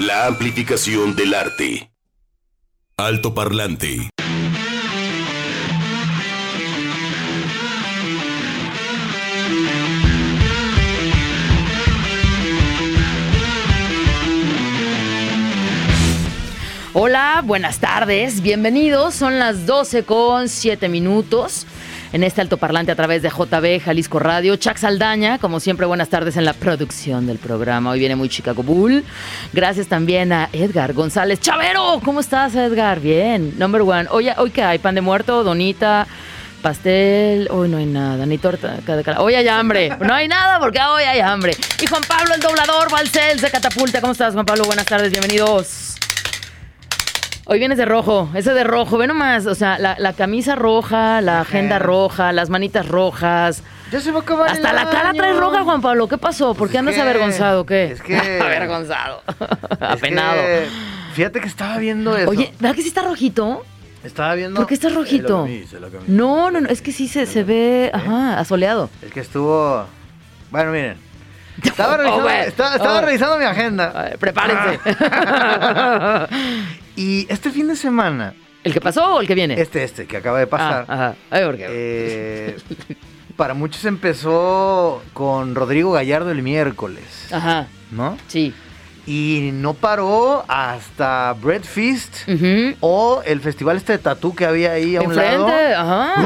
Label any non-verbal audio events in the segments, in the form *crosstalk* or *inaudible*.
La amplificación del arte. Alto parlante. Hola, buenas tardes, bienvenidos. Son las 12 con 7 minutos en este altoparlante a través de JB Jalisco Radio. Chuck Saldaña, como siempre, buenas tardes en la producción del programa. Hoy viene muy Chicago Bull. Gracias también a Edgar González. Chavero, ¿cómo estás, Edgar? Bien, number one. Hoy, hoy qué hay, pan de muerto, donita. Pastel, hoy no hay nada, ni torta. Hoy hay hambre, no hay nada porque hoy hay hambre. Y Juan Pablo, el doblador, Valcel, de Catapulta. ¿Cómo estás, Juan Pablo? Buenas tardes, bienvenidos. Hoy vienes de rojo, ese de rojo, ve nomás, o sea, la, camisa roja, la agenda roja, las manitas rojas. Ya se Hasta la cara trae roja, Juan Pablo. ¿Qué pasó? ¿Por qué andas avergonzado? ¿Qué? Es que. *laughs* avergonzado. *laughs* Apenado. fíjate que estaba viendo eso. Oye, ¿verdad que sí está rojito? Estaba viendo. ¿Por qué está rojito? no, no, no, es que sí se, se ve, ajá, asoleado. Es que estuvo. Bueno, miren. *laughs* Estaba revisando, estaba, oh. revisando mi agenda. prepárense. Y este fin de semana. ¿El que pasó o el que viene? Este, este, que acaba de pasar. Ah, ajá. Ay. Eh, para muchos empezó con Rodrigo Gallardo el miércoles. Ajá. ¿No? Sí. Y no paró hasta Bread Feast o el festival este de tatú que había ahí a un lado. Ajá.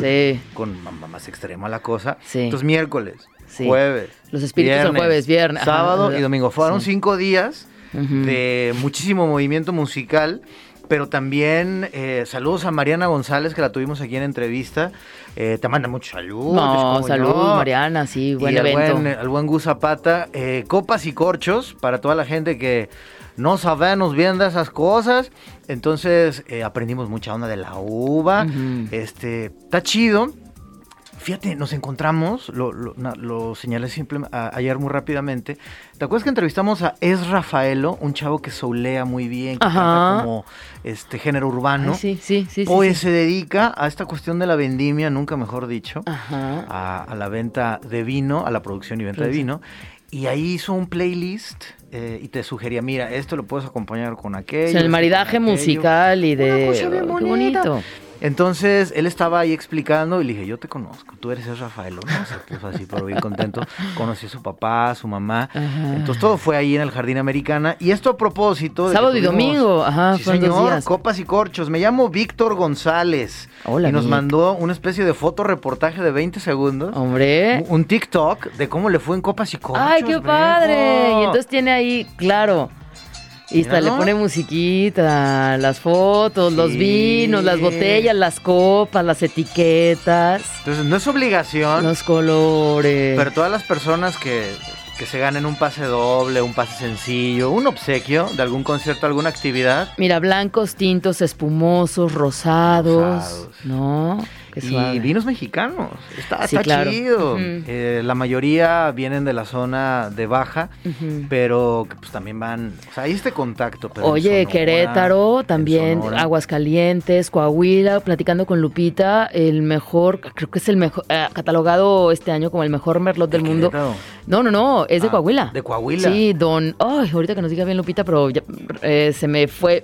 Sí. Con más extrema la cosa. Sí. Entonces miércoles, jueves. Los espíritus viernes, jueves, viernes. Sábado y domingo. Fueron cinco días de muchísimo movimiento musical, pero también eh, saludos a Mariana González, que la tuvimos aquí en entrevista. Eh, te manda mucho salud. No, salud, Mariana, sí, buen y evento. Al buen, al buen Gus Zapata. Eh, copas y corchos para toda la gente que no sabemos bien de esas cosas. Entonces aprendimos mucha onda de la uva. Este, está chido. Fíjate, nos encontramos, lo, señalé simplemente ayer muy rápidamente. ¿Te acuerdas que entrevistamos a Es Rafaelo, un chavo que soulea muy bien, que canta como este género urbano? sí, sí, sí. Pues se dedica a esta cuestión de la vendimia, nunca mejor dicho, a, la venta de vino, a la producción y venta de vino. Y ahí hizo un playlist eh, y te sugería, mira, esto lo puedes acompañar con aquello. el maridaje musical y de... Qué bonito. Entonces él estaba ahí explicando y le dije, yo te conozco, tú eres el Rafael, ¿no? Se puso así, pero bien contento. Conocí a su papá, a su mamá. Entonces todo fue ahí en el Jardín Americana. Y esto a propósito de Sábado y domingo, ajá, sí, señor, copas y corchos. Me llamo Víctor González. Hola, y nos mandó una especie de fotoreportaje de 20 segundos. Hombre. Un TikTok de cómo le fue en copas y corchos. ¡Ay, qué padre! Y entonces tiene ahí, claro y hasta le pone musiquita, las fotos, los vinos, las botellas, las copas, las etiquetas. Entonces no es obligación. Los colores. Pero todas las personas que, se ganen un pase doble, un pase sencillo, un obsequio de algún concierto, alguna actividad. Mira, blancos, tintos, espumosos, rosados. ¿no? Y vinos mexicanos. Está, chido. Eh, la mayoría vienen de la zona de baja, pero pues también van. O sea, hay este contacto. Oye, Querétaro, también Aguascalientes, Coahuila, platicando con Lupita, el mejor, creo que es el mejor, eh, catalogado este año como el mejor merlot del mundo. No, no, no, es de ah, Coahuila. De Coahuila. Sí, don. Ay, ahorita que nos diga bien Lupita, pero eh, se me fue.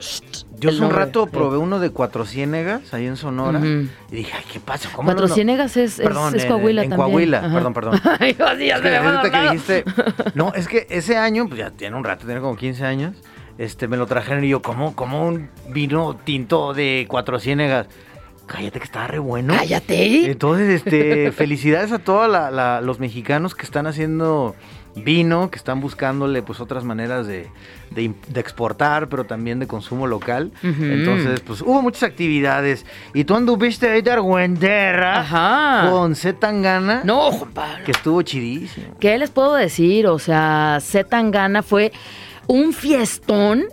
Yo hace un rato probé uno de Cuatro Ciénegas ahí en Sonora y dije, ay, ¿qué pasa? ¿Cómo Cuatro Ciénegas es, es, Coahuila en, en Coahuila, perdón, perdón. *laughs* ay, ya se me que dijiste, *laughs* no, es que ese año, pues ya tiene un rato, tiene como 15 años, este, me lo trajeron y yo, ¿cómo, cómo un vino tinto de Cuatro Ciénegas? Cállate que estaba re bueno. Cállate. Entonces, este, felicidades a todos los mexicanos que están haciendo vino, que están buscándole pues otras maneras de, exportar, pero también de consumo local. Entonces, pues hubo muchas actividades. Y tú anduviste ahí de Argüenderra con Z Tangana. No, Juan Pablo. Que estuvo chidísimo. ¿Qué les puedo decir? O sea, Z Tangana fue un fiestón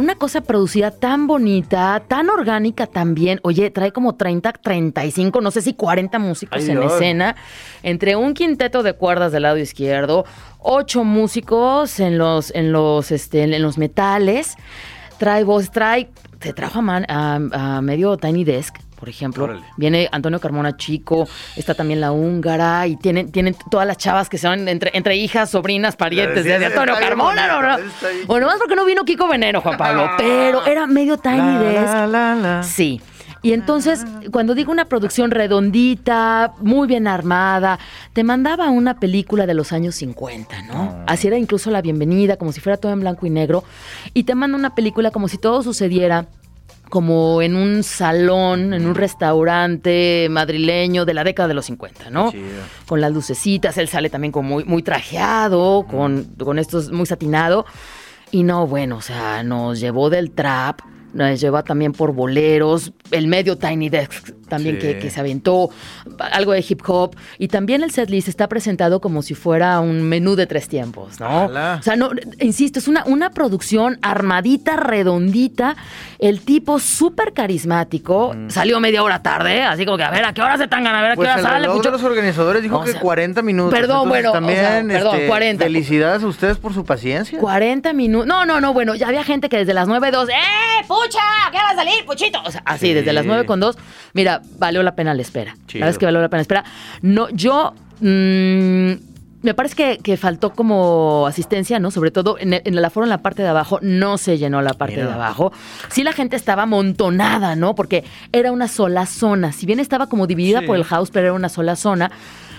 una cosa producida tan bonita, tan orgánica también. Oye, trae como 30, 35, no sé si 40 músicos en escena, entre un quinteto de cuerdas del lado izquierdo, ocho músicos en los, en los, este, en los metales. Trae voz, trae, te trajo a, a, medio Tiny Desk por ejemplo. Viene Antonio Carmona Chico, está también la húngara y tienen, tienen todas las chavas que son entre, entre hijas, sobrinas, parientes de, Antonio Carmona. No, Bueno, más porque no vino Kiko Veneno, Juan Pablo, pero era medio Tiny Desk. Sí. Y entonces, cuando digo una producción redondita, muy bien armada, te mandaba una película de los años 50, ¿no? Ah. Así era incluso la bienvenida, como si fuera todo en blanco y negro. Y te manda una película como si todo sucediera como en un salón, en un restaurante madrileño de la década de los 50, ¿no? Con las lucecitas, él sale también como muy, muy trajeado, con, con estos muy satinado. Y no, bueno, o sea, nos llevó del trap nos lleva también por boleros, el medio Tiny Desk también que, se aventó, algo de hip hop, y también el setlist está presentado como si fuera un menú de tres tiempos, ¿no? O sea, no, insisto, es una, una producción armadita, redondita, el tipo súper carismático, mm. salió media hora tarde, así como que a ver, ¿a qué hora se tan a ver, ¿a qué pues hora sale? De los organizadores dijo que 40 minutos. Perdón, bueno, también, perdón, 40. Este, felicidades a ustedes por su paciencia. 40 minutos, no, no, no, bueno, ya había gente que desde las 9.2, ¡eh, pucha! ¿Qué va a salir, puchito? O sea, así, desde las 9 con 2, mira, valió la pena la espera. ¿Sabes que valió la pena la espera? No, yo. Mm, me parece que, faltó como asistencia, ¿no? Sobre todo en el, aforo en la parte de abajo, no se llenó la parte de abajo. Sí, la gente estaba amontonada, ¿no? Porque era una sola zona. Si bien estaba como dividida por el house, pero era una sola zona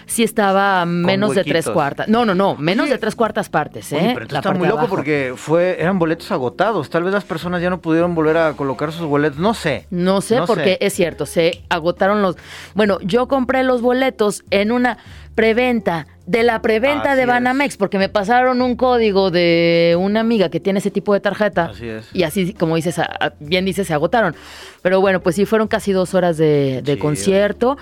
sí estaba menos de tres cuartas. No, no, no, menos de tres cuartas partes, ¿eh? pero está muy loco porque fue, eran boletos agotados. Tal vez las personas ya no pudieron volver a colocar sus boletos. No sé. No sé, porque es cierto, se agotaron los. Bueno, yo compré los boletos en una preventa, de la preventa de Banamex, porque me pasaron un código de una amiga que tiene ese tipo de tarjeta. Así es. Y así, como dices, bien dices, se agotaron. Pero bueno, pues sí, fueron casi dos horas de, concierto.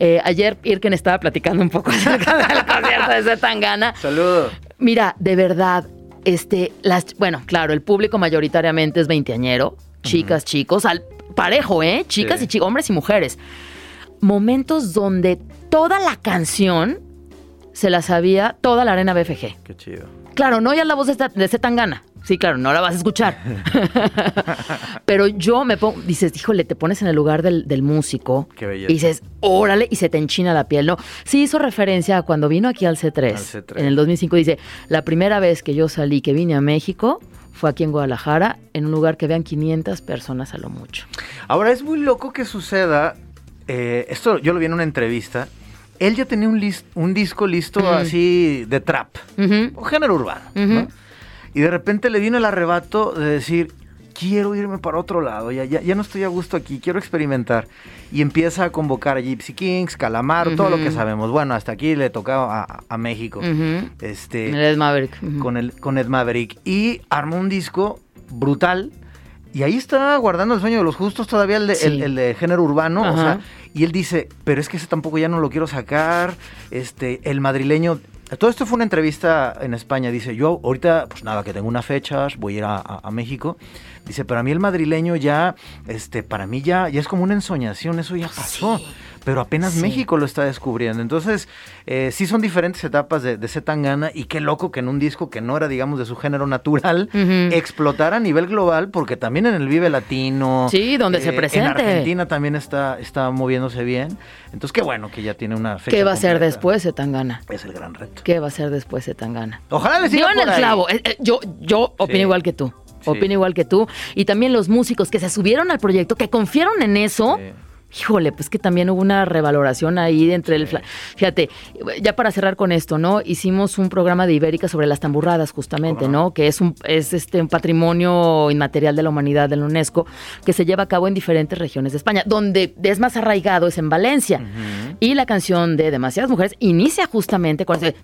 Eh, ayer Irken estaba platicando un poco *laughs* acerca del concierto de Zetangana. Saludos. Mira, de verdad, este, las, bueno, claro, el público mayoritariamente es veinteañero, chicas, chicos, al parejo, ¿eh? Chicas y chicos, hombres y mujeres. Momentos donde toda la canción se la sabía toda la arena BFG. Qué chido. Claro, no ya la voz de, de Zetangana. Sí, claro, no la vas a escuchar. *laughs* Pero yo me pongo, dices, híjole, te pones en el lugar del, músico. Qué belleza. Y dices, órale, y se te enchina la piel, ¿no? Sí hizo referencia a cuando vino aquí al C3, al C3. En el 2005 dice, la primera vez que yo salí, que vine a México, fue aquí en Guadalajara, en un lugar que vean 500 personas a lo mucho. Ahora, es muy loco que suceda eh, esto yo lo vi en una entrevista. Él ya tenía un, un disco listo así de trap, o género urbano. Y de repente le vino el arrebato de decir, quiero irme para otro lado, ya, ya, no estoy a gusto aquí, quiero experimentar. Y empieza a convocar a Gypsy Kings, Calamar, todo lo que sabemos. Bueno, hasta aquí le tocaba a, México. este, Ed Maverick. Con, el, con Ed Maverick. Y armó un disco brutal y ahí está guardando el sueño de los justos todavía el de, el, de género urbano. O sea, y él dice, pero es que ese tampoco ya no lo quiero sacar. Este, el madrileño. Todo esto fue una entrevista en España. Dice, yo ahorita, pues nada, que tengo una fecha, voy a ir a, México. Dice, pero a mí el madrileño ya, este, para mí ya, ya es como una ensoñación, eso ya pasó pero apenas México lo está descubriendo. Entonces, eh, sí son diferentes etapas de, de Zetangana y qué loco que en un disco que no era, digamos, de su género natural, explotara a nivel global, porque también en el Vive Latino. Sí, donde se presente. En Argentina también está, está moviéndose bien. Entonces, qué bueno que ya tiene una fecha. ¿Qué va a ser después Zetangana? Es el gran reto. ¿Qué va a ser después Zetangana? Ojalá le siga Yo en el clavo. Eh, eh, yo, yo opino igual que tú. Opino igual que tú. Y también los músicos que se subieron al proyecto, que confiaron en eso híjole, pues que también hubo una revaloración ahí entre el... Fíjate, ya para cerrar con esto, ¿no? Hicimos un programa de Ibérica sobre las tamburradas, justamente, ¿no? Que es un, es este, un patrimonio inmaterial de la humanidad de la UNESCO que se lleva a cabo en diferentes regiones de España. Donde es más arraigado es en Valencia. Y la canción de Demasiadas Mujeres inicia justamente con ese...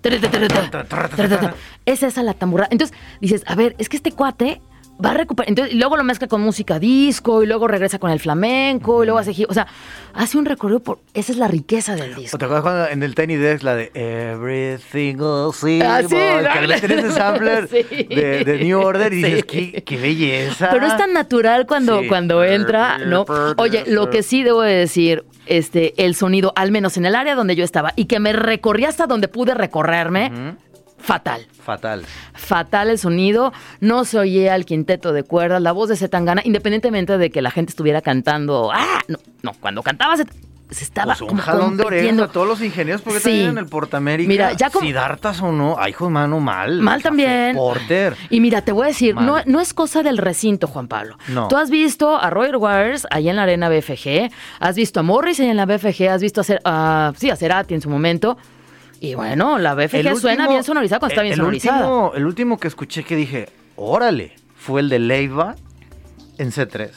Es esa la tamburrada. Entonces dices, a ver, es que este cuate va a recuperar. Entonces, y luego lo mezcla con música disco, y luego regresa con el flamenco, y luego hace. O sea, hace un recorrido por. Esa es la riqueza del disco. ¿Te acuerdas cuando en el Tiny Desk la de Every Single ah, sí, que le ese sampler *laughs* de, New Order y dices, qué, qué, belleza. Pero es tan natural cuando, cuando entra, ¿no? Oye, lo que sí debo de decir, este, el sonido, al menos en el área donde yo estaba, y que me recorrí hasta donde pude recorrerme fatal. Fatal. Fatal el sonido, no se oía el quinteto de cuerdas, la voz de Zetangana, independientemente de que la gente estuviera cantando. ¡Ah! No, no cuando cantaba Zet- se estaba Pues un como jalón de orejas a todos los ingenieros porque Sí. tenían el Portamérica. Mira, ya como- Si Dartas o no, ay, hijo mano, mal. Mal también. Porter. Y mira, te voy a decir, no, Mal. no es cosa del recinto, Juan Pablo. No. Tú has visto a Roger Waters allá en la arena BFG, has visto a Morris en la BFG, has visto a, Cer- a- sí, a Cerati en su momento. Y bueno, la BFG suena bien sonorizada cuando está bien el sonorizada. Último, el último que escuché que dije, órale, fue el de Leiva en C3.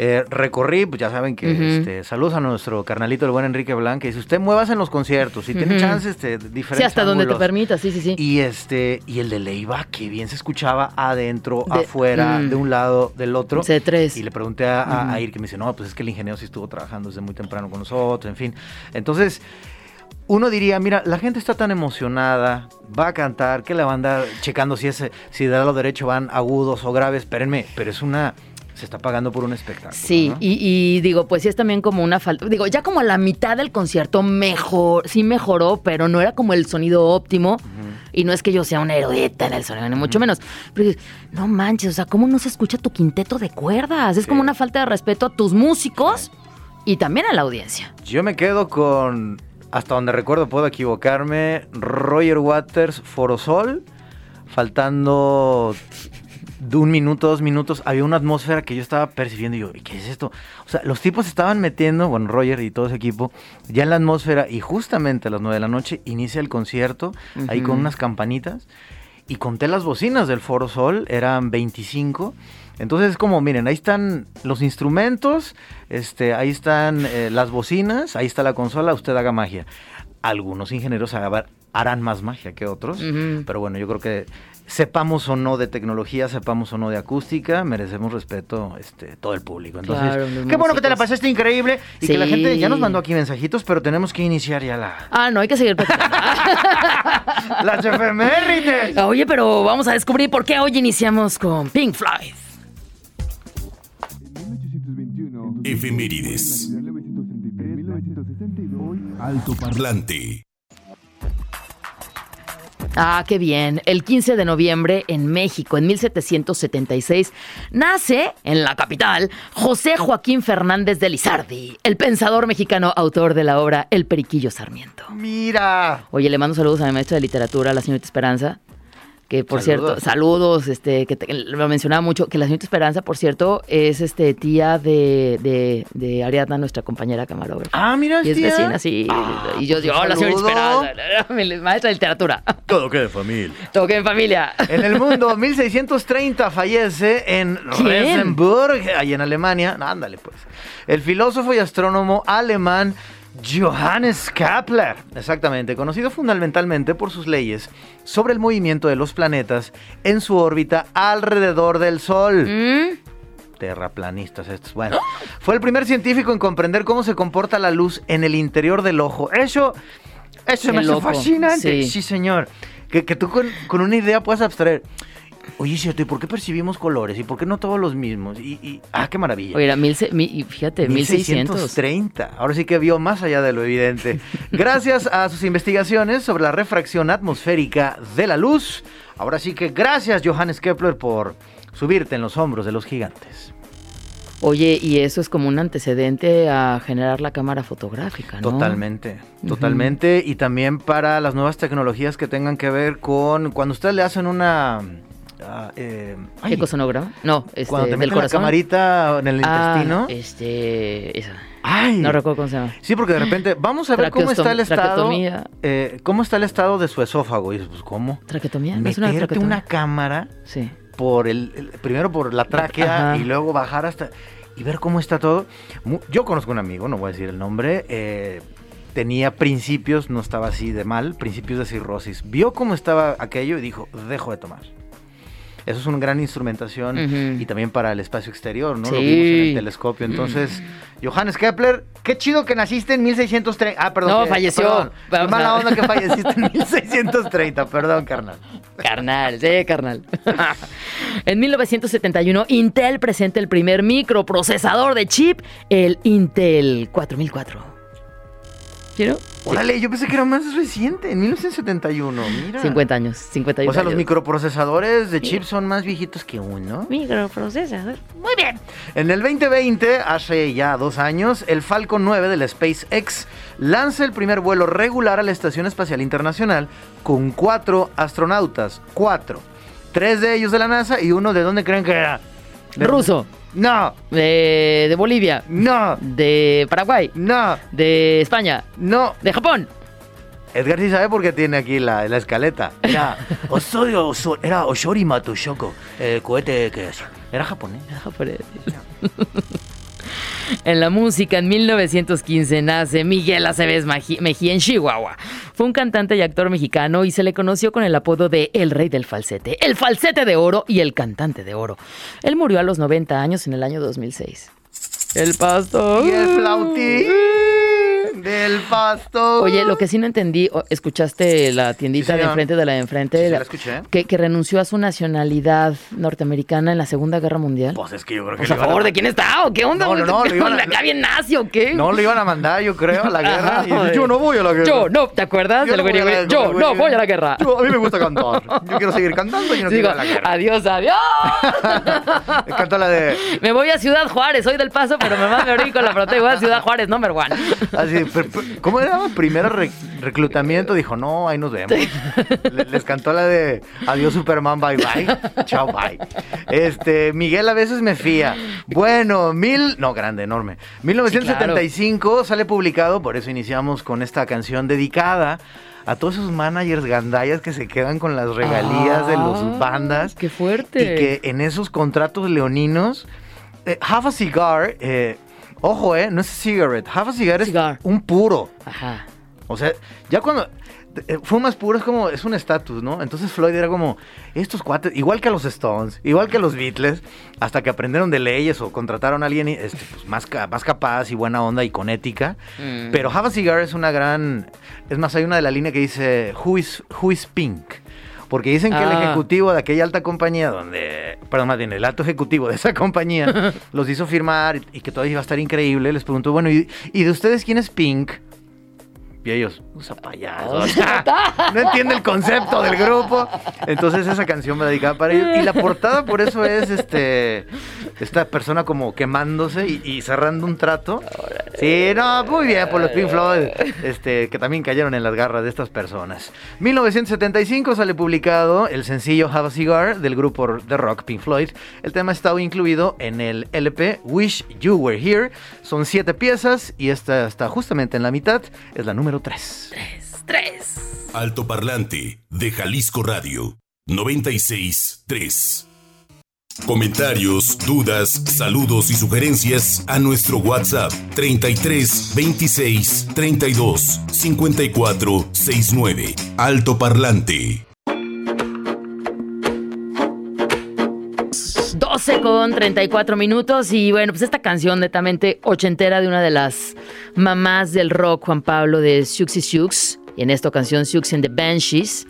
Eh, recorrí, pues ya saben que este, saludos a nuestro carnalito, el buen Enrique Blanca. Y si usted muevas en los conciertos, si tiene Ujú. chance, este, diferentes Sí, hasta donde te permita, sí, sí, sí. Y este, y el de Leiva, que bien se escuchaba adentro, De- afuera, mm. de un lado, del otro. C3. Y le pregunté a, Ujú. a Ir que me dice, no, pues es que el ingeniero sí estuvo trabajando desde muy temprano con nosotros, en fin. Entonces, uno diría, mira, la gente está tan emocionada, va a cantar, que la va a andar checando si es, si de lado derecho van agudos o graves, espérenme, pero es una, se está pagando por un espectáculo. Sí, ¿no? y, y digo, pues sí es también como una falta. Digo, ya como a la mitad del concierto mejor, sí mejoró, pero no era como el sonido óptimo. Y no es que yo sea una erudita en el sonido, ni mucho menos. Pero no manches, o sea, ¿cómo no se escucha tu quinteto de cuerdas? Es Sí. como una falta de respeto a tus músicos y también a la audiencia. Yo me quedo con, hasta donde recuerdo, puedo equivocarme, Roger Waters, Forosol, faltando de un minuto, dos minutos, había una atmósfera que yo estaba percibiendo y yo, ¿y qué es esto? O sea, los tipos estaban metiendo, bueno, Roger y todo ese equipo, ya en la atmósfera y justamente a las nueve de la noche inicia el concierto, ahí con unas campanitas, y conté las bocinas del Foro Sol, eran 25. Entonces es como, miren, ahí están los instrumentos, este, ahí están eh, las bocinas, ahí está la consola, usted haga magia. Algunos ingenieros haga- harán más magia que otros, pero bueno, yo creo que sepamos o no de tecnología, sepamos o no de acústica, merecemos respeto este, todo el público. Entonces, Claro, qué bueno que te la pasaste increíble y que la gente ya nos mandó aquí mensajitos, pero tenemos que iniciar ya la, Ah, no, hay que seguir *laughs* platicando. las efemérides. Oye, pero vamos a descubrir por qué hoy iniciamos con Pink Floyd. Efemérides. Alto Parlante. Ah, qué bien. El 15 de noviembre en México, en 1776, nace en la capital José Joaquín Fernández de Lizardi, el pensador mexicano autor de la obra El Periquillo Sarmiento. Mira. Oye, le mando saludos a mi maestra de literatura, la señorita Esperanza. Que por Saludos. cierto, saludos, este, que te- lo mencionaba mucho, que la señorita Esperanza, por cierto, es este tía de, de, de Ariadna, nuestra compañera camarógrafa. Ah, mira, y es tía. vecina, sí. Ah, y yo pues digo, un hola, señorita. Esperanza, *laughs* maestra de literatura. Todo que de familia. Toque en familia. En el mundo, *laughs* 1630 fallece en. Rosenburg, ahí en Alemania. No, ándale, pues. El filósofo y astrónomo alemán Johannes Kepler, exactamente, conocido fundamentalmente por sus leyes sobre el movimiento de los planetas en su órbita alrededor del Sol. ¿Mm? Terraplanistas estos. Bueno, fue el primer científico en comprender cómo se comporta la luz en el interior del ojo. Eso, eso Qué me hace fascinante. sí. Sí, señor. Que, que tú con, con una idea puedas abstraer. Oye, cierto, ¿y por qué percibimos colores? ¿Y por qué no todos los mismos? Y, y- ah, qué maravilla. Oye, era mil, mi- fíjate, 1600. 1630. Ahora sí que vio más allá de lo evidente. *laughs* Gracias a sus investigaciones sobre la refracción atmosférica de la luz. Ahora sí que gracias, Johannes Kepler, por subirte en los hombros de los gigantes. Oye, y eso es como un antecedente a generar la cámara fotográfica, ¿no? Totalmente, totalmente. Y también para las nuevas tecnologías que tengan que ver con cuando ustedes le hacen una... ah, eh, ay, ¿Ecosonograma? No, este, cuando te del meten la camarita en el Ah, intestino. este, esa. Ay, No recuerdo cómo se llama. Sí, porque de repente vamos a ver cómo está el estado. eh, ¿Cómo está el estado de su esófago? Y dices, pues, ¿cómo? ¿Traquetomía? ¿No es una traquetomía? una cámara Sí. por el, el- primero por la tráquea Ajá. y luego bajar hasta y ver cómo está todo. Yo conozco un amigo, no voy a decir el nombre, eh, tenía principios, no estaba así de mal, principios de cirrosis. Vio cómo estaba aquello y dijo, dejo de tomar. Eso es una gran instrumentación y también para el espacio exterior, ¿no? Lo vimos en el telescopio. Entonces, Johannes Kepler, qué chido que naciste en 1630. Ah, perdón. No, que- falleció. perdón. Qué mala onda que falleciste en *laughs* 1630, perdón, carnal. Carnal, sí, carnal. *laughs* en 1971, Intel presenta el primer microprocesador de chip, el Intel 4004. ¿Quiero? Órale, yo pensé que era más reciente, en 1971, mira. 50 años, 51 O sea, los microprocesadores de chip son más viejitos que uno. Microprocesador. Muy bien. En el 2020, hace ya dos años, el Falcon 9 de la SpaceX lanza el primer vuelo regular a la Estación Espacial Internacional con cuatro astronautas. Cuatro. Tres de ellos de la NASA y uno de dónde creen que era. De- Ruso. No, De, de Bolivia. no, De Paraguay. no, De España. no. De Japón. Edgar sí sabe por qué tiene aquí la, la escaleta. Era *laughs* Osorio, Oso- era Oshori Matushoko, el cohete que es. Era japonés. Japonés. *laughs* En la música, en 1915 nace Miguel Aceves Mejía en Chihuahua. Fue un cantante y actor mexicano y se le conoció con el apodo de El Rey del Falsete, el Falsete de Oro y el Cantante de Oro. Él murió a los 90 años en el año 2006. El pastor. Y el *laughs* del pasto. Oye, lo que sí no entendí, ¿escuchaste la tiendita Sí, de enfrente de la de enfrente? Sí, sí, La- la escuché. Que, que renunció a su nacionalidad norteamericana en la Segunda Guerra Mundial. Pues es que yo creo que Pues a favor de quién está o qué onda. No, no, no, *laughs* a- ¿De acá bien nazi o qué? No lo iban a mandar, yo creo, a la *laughs* guerra. Ajá, Y yo no voy a la guerra. Yo no, ¿te acuerdas Yo no voy a? Yo no voy a la guerra. Yo- a mí me gusta cantar. Yo quiero seguir cantando y no quiero Digo, ir a la guerra. adiós, adiós. Me canta la de. Me voy a Ciudad Juárez, soy del Paso, pero me mando ahorita con la frontera y voy a Ciudad Juárez, number one. Así, ¿cómo era? Primer re- reclutamiento, dijo, no, ahí nos vemos. Le- Les cantó la de adiós Superman, bye bye. Chao, bye. Este, Miguel a veces me fía. Bueno, mil, no, grande, enorme. 1975 sale publicado, por eso iniciamos con esta canción dedicada a todos esos managers gandallas que se quedan con las regalías de Ah, los bandas. Qué fuerte. Y que en esos contratos leoninos, eh, Have a Cigar, eh, ojo, eh, no es cigarette, Have a Cigar es un puro. Ajá. O sea, ya cuando eh, fumas puro es como, es un estatus, ¿no? Entonces Floyd era como, estos cuates, igual que los Stones, igual que los Beatles, hasta que aprendieron de leyes o contrataron a alguien este, pues, más, más capaz y buena onda y con ética. Mm. Pero Have a Cigar es una gran, es más, hay una de la línea que dice, Who is, who is Pink? Porque dicen que el Ah. ejecutivo de aquella alta compañía, donde, perdón, más bien, el alto ejecutivo de esa *laughs* compañía, *laughs* los hizo firmar y, y que todo iba a estar increíble. Les preguntó, bueno, ¿y, y de ustedes quién es Pink? Y ellos, usa payaso. *laughs* *laughs* No entiende el concepto del grupo. Entonces esa canción me dedicaba para ellos. Y la portada por eso es este esta persona como quemándose y, y cerrando un trato. Sí, no, muy bien por los Pink Floyd, este, que también cayeron en las garras de estas personas. 1975 sale publicado el sencillo Have a Cigar del grupo de rock Pink Floyd. El tema estaba incluido en el LP Wish You Were Here. Son siete piezas y esta está justamente en la mitad. Es la número 3. Tres. Altoparlante de Jalisco Radio 963. Comentarios, dudas, saludos y sugerencias a nuestro WhatsApp 33 26 32 54 69. Altoparlante. 12 con 34 minutos y bueno, pues esta canción netamente ochentera de una de las mamás del rock, Juan Pablo, de Siux y Siux, y en esta canción Siux and the Banshees,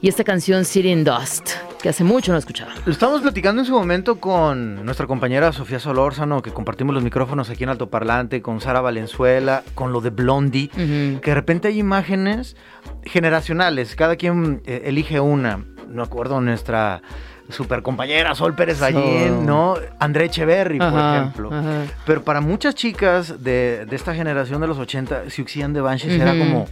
y esta canción City in Dust, que hace mucho no escuchaba. Estamos platicando en su momento con nuestra compañera Sofía Solórzano, que compartimos los micrófonos aquí en Altoparlante, con Sara Valenzuela, con lo de Blondie, que de repente hay imágenes generacionales, cada quien eh, elige una. No acuerdo nuestra super compañera Sol Pérez Ballín, Sol. ¿no? André Echeverry, por ejemplo. ajá. Pero para muchas chicas de, de esta generación de los 80, Siuxian de Banshees era como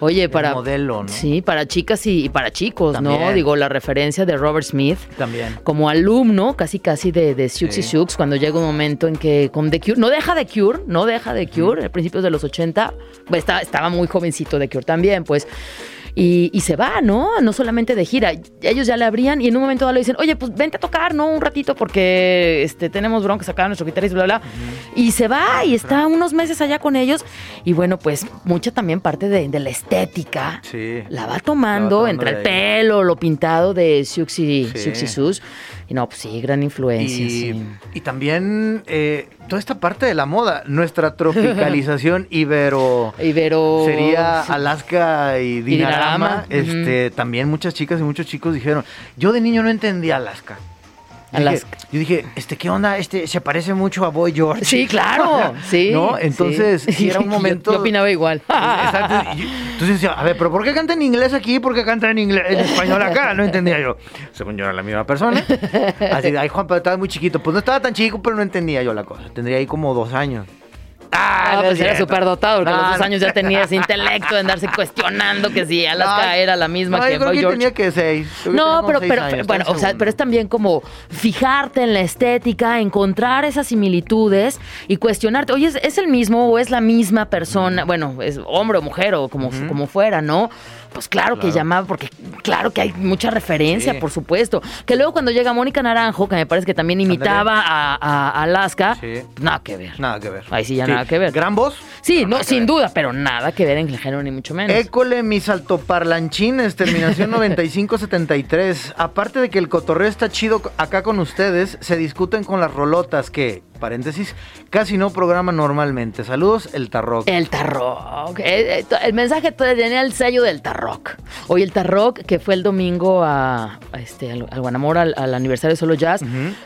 Oye, el para... modelo, ¿no? Sí, para chicas y, y para chicos, ¿no? Digo, la referencia de Robert Smith También. como alumno, casi casi de, de Siux y. Siux, cuando llega un momento en que con The Cure, no deja de Cure, no deja de Cure, a principios de los 80, pues, estaba, estaba muy jovencito de Cure también, pues. Y, y se va, ¿no? No solamente de gira. Ellos ya le abrían y en un momento dado le dicen, oye, pues vente a tocar, ¿no? Un ratito porque este, tenemos broncas acá, nuestro guitarrista, bla, bla. Y se va y está unos meses allá con ellos. Y bueno, pues mucha también parte de, de la estética. Sí. La va tomando, tomando entre el ahí. pelo, lo pintado de Siux y, Sí. Sus. Y no, pues sí, gran influencia, Y, sí. y también eh, toda esta parte de la moda, nuestra tropicalización *laughs* ibero Ibero. sería Alaska y Dinarama. Dinarama, Este, también muchas chicas y muchos chicos dijeron, yo de niño no entendía Alaska. Yo dije, yo dije, este, ¿qué onda? Este se parece mucho a Boy George. Sí, claro. *laughs* Sí. ¿No? Entonces, sí, era un *laughs* momento. Yo, opinaba igual. *laughs* Exacto. Entonces decía, a ver, pero ¿por qué canta en inglés aquí? ¿Por qué canta en inglés, en español acá? No entendía yo. Según yo era la misma persona. Así, ay, Juan, pero estaba muy chiquito. Pues no estaba tan chico, pero no entendía yo la cosa. Tendría ahí como dos años. Ah, pues era súper dotado, porque a los dos años ya tenía ese intelecto de andarse cuestionando que si Alaska *laughs* era la misma que yo creo Boy que George. tenía que seis. No, pero, seis pero, años, bueno, o sea, pero es también como fijarte en la estética, encontrar esas similitudes y cuestionarte, oye, ¿es, es el mismo o es la misma persona? Bueno, es hombre o mujer o como, como fuera, ¿no? Pues claro, que llamaba, porque claro que hay mucha referencia, Sí. por supuesto. Que luego cuando llega Mónica Naranjo, que me parece que también imitaba a, Alaska, Sí. nada que ver. Nada que ver. Ahí sí ya nada que ver. Gran voz. Sí, no, sin duda, pero nada que ver en el género ni mucho menos. École mis altoparlanchines, terminación *laughs* 9573. Aparte de que el cotorreo está chido acá con ustedes, se discuten con las rolotas que, paréntesis, casi no programan normalmente. Saludos, el Tarrock. El Tarrock. Eh, eh, El, mensaje tenía el sello del Tarrock. Hoy el Tarrock, que fue el domingo a, a este, al, al Guanamor, al, al aniversario de Solo Jazz,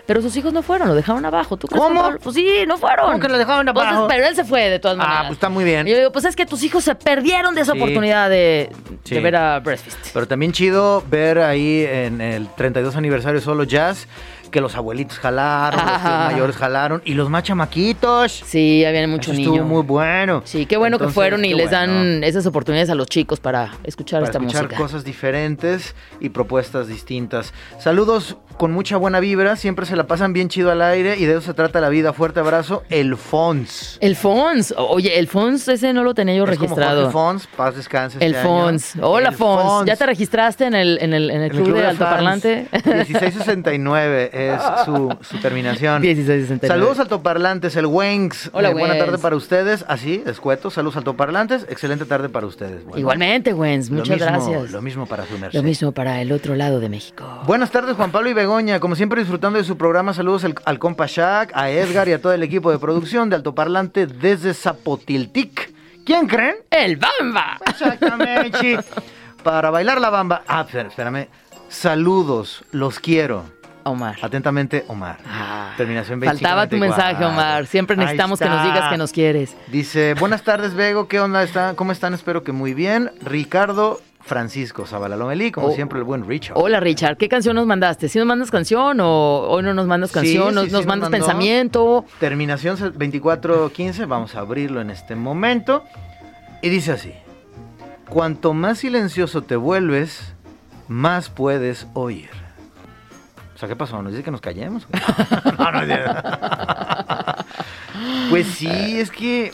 pero sus hijos no fueron, lo dejaron abajo. ¿Tú crees, ¿Cómo? Pues sí, no fueron. ¿Cómo que lo dejaron abajo? pero él se fue de todas Ah, maneras. pues está muy bien. Y yo digo, pues es que tus hijos se perdieron de esa Sí. oportunidad de, Sí. de ver a Breastfeast. Pero también chido ver ahí en el 32 aniversario solo jazz que los abuelitos jalaron, los mayores jalaron y los más chamaquitos. Sí, había mucho Eso niño. estuvo muy bueno. Sí, qué bueno Entonces, que fueron y les bueno. dan esas oportunidades a los chicos para escuchar para esta escuchar música. cosas diferentes y propuestas distintas. Saludos con mucha buena vibra, siempre se la pasan bien chido al aire y de eso se trata la vida. Fuerte abrazo, el Fons. El Fons. Oye, el Fons ese no lo tenía yo Es registrado. Jorge Fons, paz descanse. El este Fons. año. Hola, El Fons. ¿Ya te registraste en el, en el, en el En el club, de fans. altoparlante? 1669 es su, su terminación. *laughs* 1669. Saludos altoparlantes, el Wengs. Hola, Eh, buena Wengs. tarde para ustedes. Así, escueto. Saludos altoparlantes. Excelente tarde para ustedes. Bueno, Igualmente, Wens. lo Muchas mismo- gracias. Lo mismo para su merced. Lo mismo para el otro lado de México. Buenas tardes, Juan Pablo y Begoña. Como siempre, disfrutando de su programa, saludos al, al compa Shaq, a Edgar y a todo el equipo de producción de Altoparlante desde Zapotiltic. ¿Quién creen? ¡El Bamba! Exactamente. Para bailar la bamba. Ah, espérame. Saludos, los quiero. Omar. Atentamente, Omar. Ah, Terminación Faltaba tu 2594. mensaje, Omar. Siempre necesitamos que nos digas que nos quieres. Dice, buenas tardes, Bego. ¿Qué onda? ¿Está- ¿Cómo están? Espero que muy bien. Ricardo Francisco Zabalalomelí, como Oh. siempre, el buen Richard. Hola, Richard. ¿Qué canción nos mandaste? ¿Sí nos mandas canción o hoy no nos mandas canción? sí, ¿Nos, sí, nos mandas pensamiento? Terminación 2415, vamos a abrirlo en este momento. Y dice así, cuanto más silencioso te vuelves, más puedes oír. O sea, ¿qué pasó? ¿Nos dice que nos callemos? *laughs* no, no, no. *laughs* Pues sí, es que,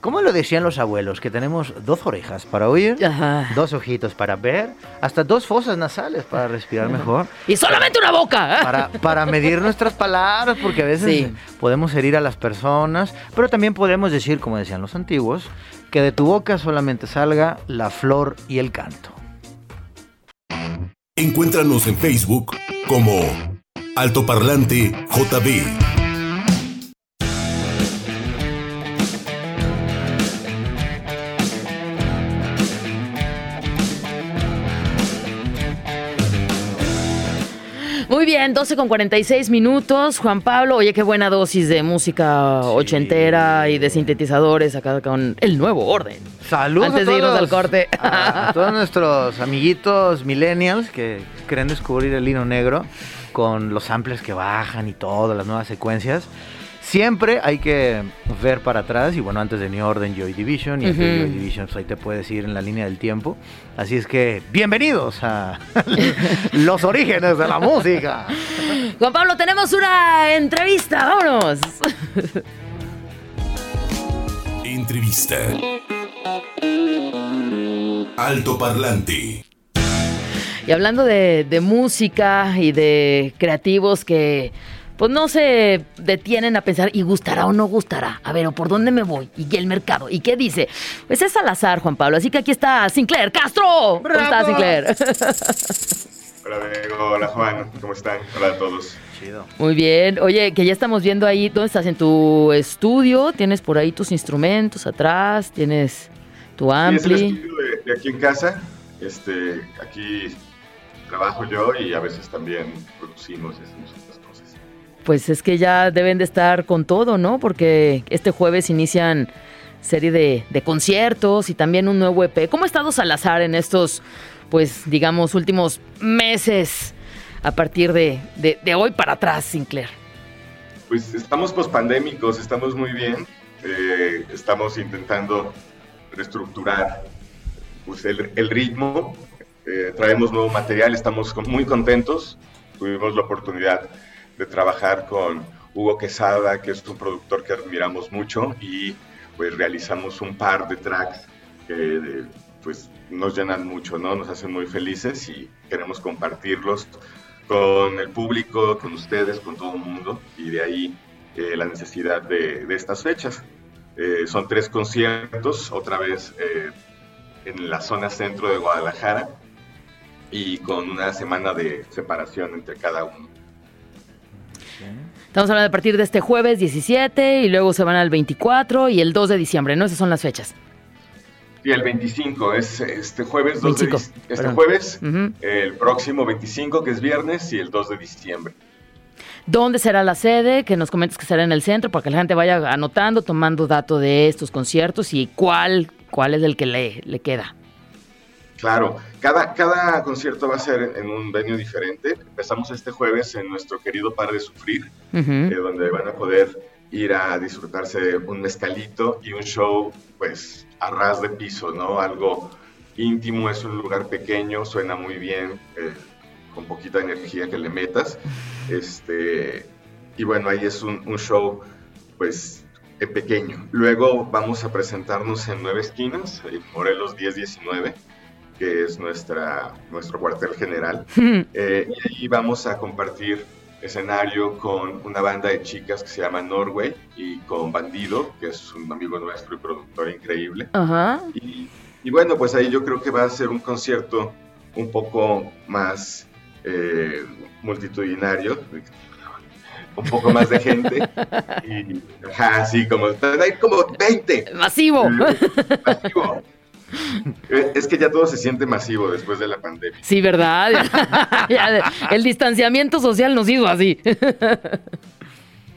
¿cómo lo decían los abuelos? Que tenemos dos orejas para oír, Ajá. dos ojitos para ver, hasta dos fosas nasales para respirar mejor. Y solamente una boca. ¿eh? para, para medir nuestras palabras, porque a veces Sí. podemos herir a las personas, pero también podemos decir, como decían los antiguos, que de tu boca solamente salga la flor y el canto. Encuéntranos en Facebook como Altoparlante JB. Muy bien, 12 con 46 minutos. Juan Pablo, oye, qué buena dosis de música ochentera y de sintetizadores acá con el nuevo orden. Saludos Antes a de irnos todos- al corte. A, a todos nuestros amiguitos millennials que creen descubrir el lino negro con los samples que bajan y todo, las nuevas secuencias. Siempre hay que ver para atrás y bueno, antes de New Order, Joy Division y antes de. Joy Division pues ahí te puedes ir en la línea del tiempo. Así es que bienvenidos a *laughs* los orígenes de la música. Juan Pablo, tenemos una entrevista, vámonos. Entrevista. Altoparlante. Y hablando de, de música y de creativos que pues no se detienen a pensar y gustará o no gustará. A ver, ¿o por dónde me voy? ¿Y qué el mercado? ¿Y qué dice? Pues es al azar, Juan Pablo. Así que aquí está Sinclair Castro. ¿Cómo estás, Sinclair? *laughs* Hola Diego, hola Juan, ¿cómo están? Hola a todos. Chido. Muy bien. Oye, que ya estamos viendo ahí, ¿dónde estás? En tu estudio, tienes por ahí tus instrumentos atrás, tienes tu Sí, es el ampli. estudio de, de aquí en casa. Este, aquí trabajo yo y a veces también producimos y hacemos. Pues es que ya deben de estar con todo, ¿no? Porque este jueves inician serie de, conciertos y también un nuevo EP. ¿Cómo ha estado Salazar en estos, pues, digamos, últimos meses a partir de, hoy para atrás, Sinclair? Pues estamos pospandémicos, estamos muy bien. Eh, estamos intentando reestructurar pues, el, el ritmo. Eh, traemos nuevo material, estamos muy contentos. Tuvimos la oportunidad de trabajar con Hugo Quesada, que es un productor que admiramos mucho, y pues realizamos un par de tracks que pues nos llenan mucho, ¿no? Nos hacen muy felices y queremos compartirlos con el público, con ustedes, con todo el mundo, y de ahí eh, la necesidad de, estas fechas. Eh, son tres conciertos, otra vez eh, en la zona centro de Guadalajara, y con una semana de separación entre cada uno. Estamos hablando a partir de este jueves 17 y luego se van al 24 y el 2 de diciembre, ¿no? Esas son las fechas. Y el 25 es este jueves, 2 25, de, este perdón. jueves, el próximo 25 que es viernes y el 2 de diciembre. ¿Dónde será la sede? Que nos comentes que será en el centro para que la gente vaya anotando, tomando dato de estos conciertos y cuál, cuál es el que le, le queda. Claro, cada, cada concierto va a ser en un venue diferente. Empezamos este jueves en nuestro querido Par de Sufrir, eh, donde van a poder ir a disfrutarse un mezcalito y un show, pues, a ras de piso, ¿no? Algo íntimo, es un lugar pequeño, suena muy bien, eh, con poquita energía que le metas. Este, y bueno, ahí es un, un show, pues, eh, pequeño. Luego vamos a presentarnos en Nueve Esquinas, en Morelos 1019, que es nuestra, nuestro cuartel general. *laughs* Eh, y ahí vamos a compartir escenario con una banda de chicas que se llama Norway y con Bandido, que es un amigo nuestro y productor increíble. Y, y bueno, pues ahí yo creo que va a ser un concierto un poco más eh, multitudinario, un poco más de gente. *laughs* Y, ajá, sí, como, hay como 20. Masivo. Masivo. Eh, Es que ya todo se siente masivo después de la pandemia. Sí, ¿verdad? *laughs* El distanciamiento social nos hizo así.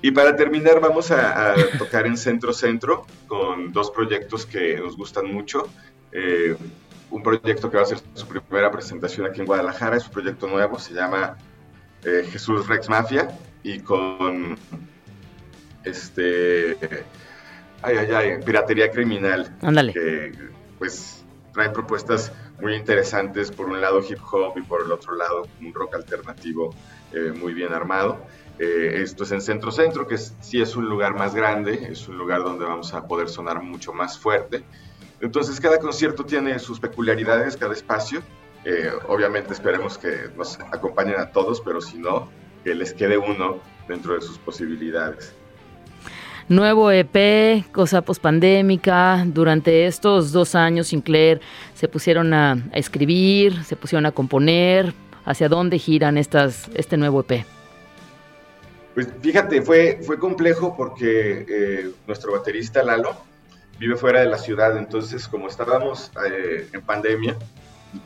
Y para terminar vamos a, a tocar en Centro Centro con dos proyectos que nos gustan mucho. Eh, un proyecto que va a ser su primera presentación aquí en Guadalajara, es un proyecto nuevo, se llama eh, Jesús Rex Mafia y con este ay ay ay piratería criminal Ándale. que pues traen propuestas muy interesantes por un lado hip hop y por el otro lado un rock alternativo eh, muy bien armado eh, esto es en Centro Centro, que es- sí es un lugar más grande, es un lugar donde vamos a poder sonar mucho más fuerte. Entonces cada concierto tiene sus peculiaridades, cada espacio. Eh, obviamente esperemos que nos acompañen a todos, pero si no, que les quede uno dentro de sus posibilidades. Nuevo EP, cosa pospandémica. Durante estos dos años, Sinclair se pusieron a, escribir, se pusieron a componer. ¿Hacia dónde giran estas, este nuevo EP? Pues fíjate, fue, fue complejo porque eh, nuestro baterista Lalo vive fuera de la ciudad, entonces como estábamos eh, en pandemia,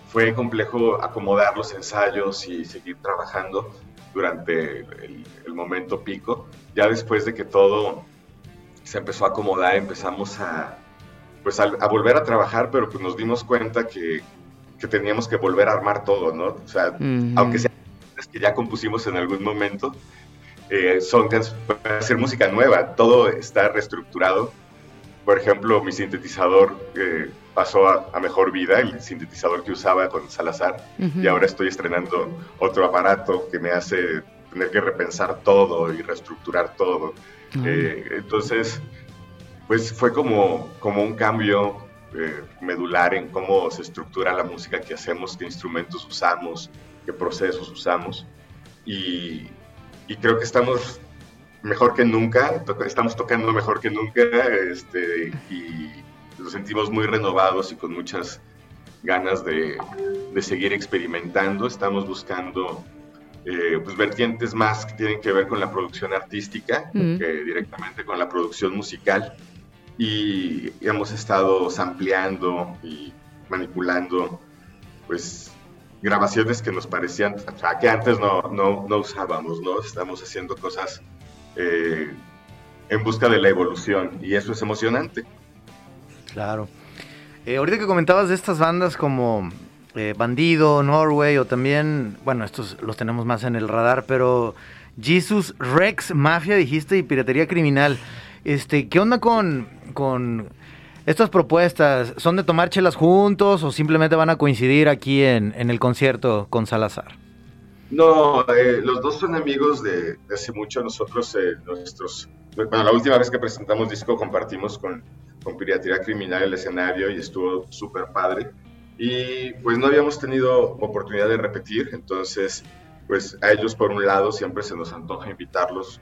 fue complejo acomodar los ensayos y seguir trabajando durante el momento pico. Ya después de que todo se empezó a acomodar, empezamos a, pues a, a volver a trabajar, pero pues nos dimos cuenta que, que teníamos que volver a armar todo, ¿no? O sea, Ujú. aunque sean que ya compusimos en algún momento, eh, son puede ser música nueva, todo está reestructurado. Por ejemplo, mi sintetizador eh, pasó a, a mejor vida, el sintetizador que usaba con Salazar, Ujú. y ahora estoy estrenando otro aparato que me hace tener que repensar todo y reestructurar todo. Eh, entonces, pues fue como, como un cambio eh, medular en cómo se estructura la música que hacemos, qué instrumentos usamos, qué procesos usamos. Y, creo que estamos mejor que nunca, estamos tocando mejor que nunca este, y nos sentimos muy renovados y con muchas ganas de, de seguir experimentando. Estamos buscando eh, pues, vertientes más que tienen que ver con la producción artística Mm. que directamente con la producción musical. Y hemos estado sampleando y manipulando pues grabaciones que nos parecían, o sea, que antes no, no, no usábamos, ¿no? Estamos haciendo cosas eh, en busca de la evolución y eso es emocionante. Claro. Eh, ahorita que comentabas de estas bandas como eh, Bandido, Norway o también, bueno, estos los tenemos más en el radar, pero Jesus, Rex, Mafia, dijiste, y Piratería Criminal. Este, ¿Qué onda con, con estas propuestas? ¿Son de tomar chelas juntos o simplemente van a coincidir aquí en, en el concierto con Salazar? No, eh, los dos son amigos de, hace mucho. Nosotros, eh, nuestros. Bueno, la última vez que presentamos disco compartimos con, con Piratería Criminal el escenario y estuvo súper padre. Y pues no habíamos tenido oportunidad de repetir, entonces, pues a ellos por un lado siempre se nos antoja invitarlos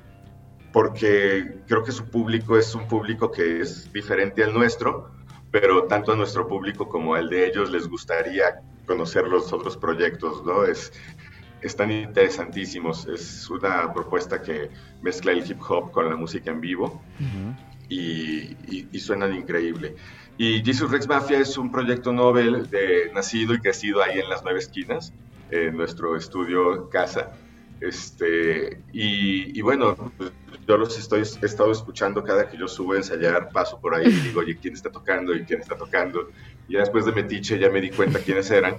porque creo que su público es un público que es diferente al nuestro, pero tanto a nuestro público como al de ellos les gustaría conocer los otros proyectos, ¿no? Es, están interesantísimos. Es una propuesta que mezcla el hip hop con la música en vivo y, y, y, suenan increíble. Y Jesus Rex Mafia es un proyecto Nobel de, nacido y crecido ahí en las nueve esquinas, en nuestro estudio casa. Este, y, y bueno, pues, yo los estoy, he estado escuchando cada que yo subo a ensayar, paso por ahí y digo, oye, ¿quién está tocando? ¿Y quién está tocando? Y después de Metiche ya me di cuenta quiénes eran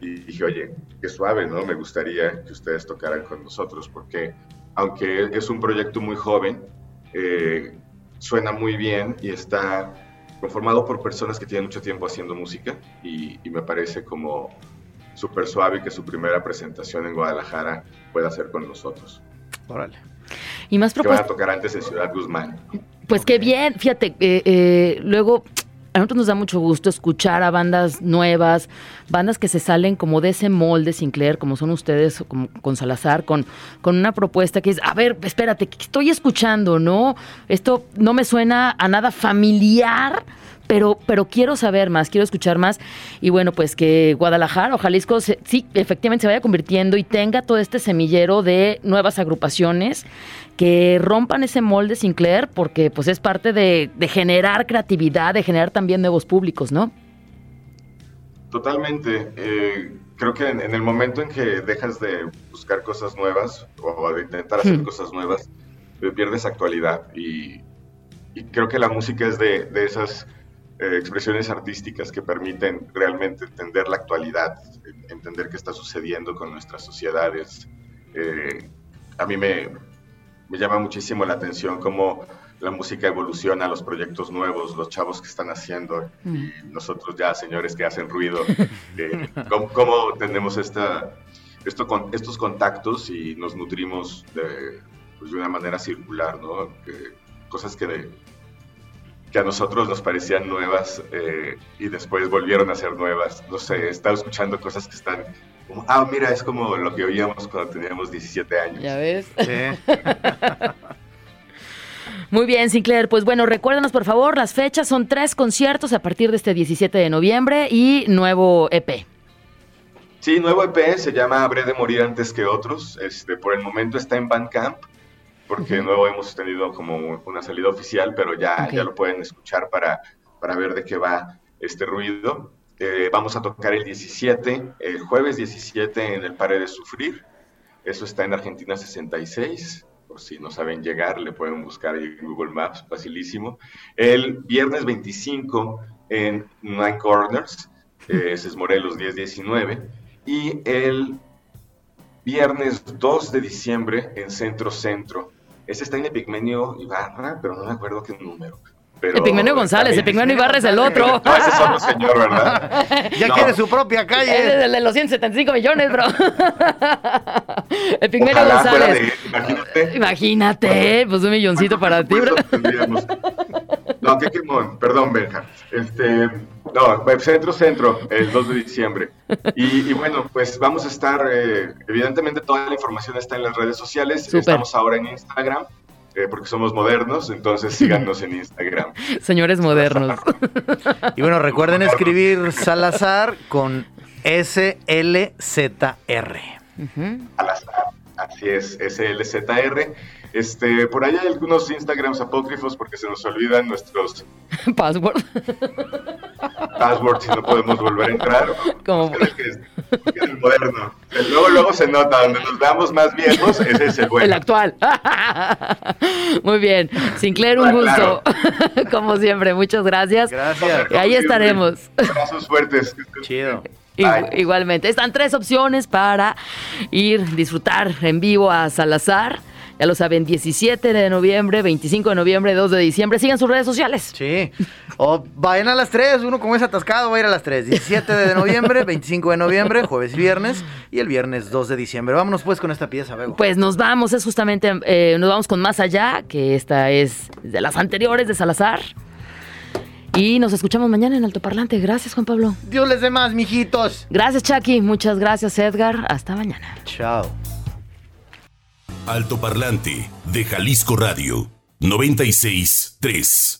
y dije, oye, qué suave, ¿no? Me gustaría que ustedes tocaran con nosotros, porque aunque es un proyecto muy joven, eh, suena muy bien y está conformado por personas que tienen mucho tiempo haciendo música y, y me parece como súper suave que su primera presentación en Guadalajara pueda ser con nosotros. Órale. Y más Que van a tocar antes en Ciudad Guzmán. Pues qué bien, fíjate, eh, eh, luego a nosotros nos da mucho gusto escuchar a bandas nuevas, bandas que se salen como de ese molde Sinclair, como son ustedes como, con Salazar, con, con una propuesta que es, a ver, espérate, ¿qué estoy escuchando? ¿No? Esto no me suena a nada familiar. Pero, pero quiero saber más, quiero escuchar más. Y bueno, pues que Guadalajara o Jalisco se, sí, efectivamente se vaya convirtiendo y tenga todo este semillero de nuevas agrupaciones que rompan ese molde Sinclair, porque pues es parte de, de generar creatividad, de generar también nuevos públicos, ¿no? Totalmente. Eh, creo que en, en, el momento en que dejas de buscar cosas nuevas o de intentar hacer hmm. cosas nuevas, pierdes actualidad. Y, y, creo que la música es de, de esas eh, expresiones artísticas que permiten realmente entender la actualidad, entender qué está sucediendo con nuestras sociedades. Eh, a mí me, me llama muchísimo la atención cómo la música evoluciona, los proyectos nuevos, los chavos que están haciendo y nosotros ya, señores que hacen ruido, eh, cómo, cómo, tenemos esta, esto con, estos contactos y nos nutrimos de, pues, de una manera circular, ¿no? Que, cosas que, que a nosotros nos parecían nuevas eh, y después volvieron a ser nuevas. No sé, he estado escuchando cosas que están como, ah, mira, es como lo que oíamos cuando teníamos 17 años. Ya ves. Sí. *laughs* Muy bien, Sinclair. Pues bueno, recuérdanos por favor, las fechas son tres conciertos a partir de este 17 de noviembre y nuevo EP. Sí, nuevo EP se llama Habré de morir antes que otros. Este, por el momento está en Bandcamp, porque no hemos tenido como una salida oficial, pero ya, okay. ya lo pueden escuchar para, para ver de qué va este ruido. Eh, vamos a tocar el 17, el jueves 17 en el Pare de Sufrir. Eso está en Argentina 66 por si no saben llegar, le pueden buscar ahí en Google Maps, facilísimo. El viernes 25 en Nine Corners, eh, ese es Morelos 1019, y el viernes 2 de diciembre en Centro Centro. Ese está en Epigmenio Ibarra, pero no me acuerdo qué número. Pero Epigmenio González, Epigmenio Ibarra es el otro. No, ese es otro señor, ¿verdad? *laughs* Ya no. quiere su propia calle. Es el de los 175 millones, bro. *laughs* Epigmenio Ojalá González. De, imagínate. Imagínate, pues un milloncito para ti, bro. No, qué quemón, perdón, Benja. Este, no, Centro Centro, el 2 de diciembre. Y, y bueno, pues vamos a estar, eh, evidentemente toda la información está en las redes sociales. Super. Estamos ahora en Instagram. Eh, porque somos modernos, entonces síganos en Instagram. *laughs* Señores modernos. *laughs* y bueno, recuerden escribir Salazar con S-L-Z-R. Uh -huh. Salazar, así es, S-L-Z-R. Este, por ahí hay algunos Instagrams apócrifos porque se nos olvidan nuestros *laughs* passwords. Passwords y no podemos volver a entrar. ¿Cómo? Que, El moderno. Luego, luego se nota, donde nos veamos más viejos, ese es el bueno. El actual. *laughs* Muy bien. Sinclair, un gusto. *laughs* Como siempre, muchas gracias. Gracias. Ahí estaremos. Abrazos fuertes. Chido. Igualmente. Están tres opciones para ir disfrutar en vivo a Salazar. Ya lo saben, 17 de noviembre, 25 de noviembre, 2 de diciembre. Sigan sus redes sociales. Sí. O vayan a las 3. Uno como es atascado va a ir a las 3. 17 de noviembre, *laughs* 25 de noviembre, jueves y viernes. Y el viernes 2 de diciembre. Vámonos pues con esta pieza, Bego. Pues nos vamos, es justamente, eh, nos vamos con Más Allá, que esta es de las anteriores de Salazar. Y nos escuchamos mañana en Alto Parlante. Gracias, Juan Pablo. Dios les dé más, mijitos. Gracias, Chucky. Muchas gracias, Edgar. Hasta mañana. Chao. Alto Parlante de Jalisco Radio 96 3.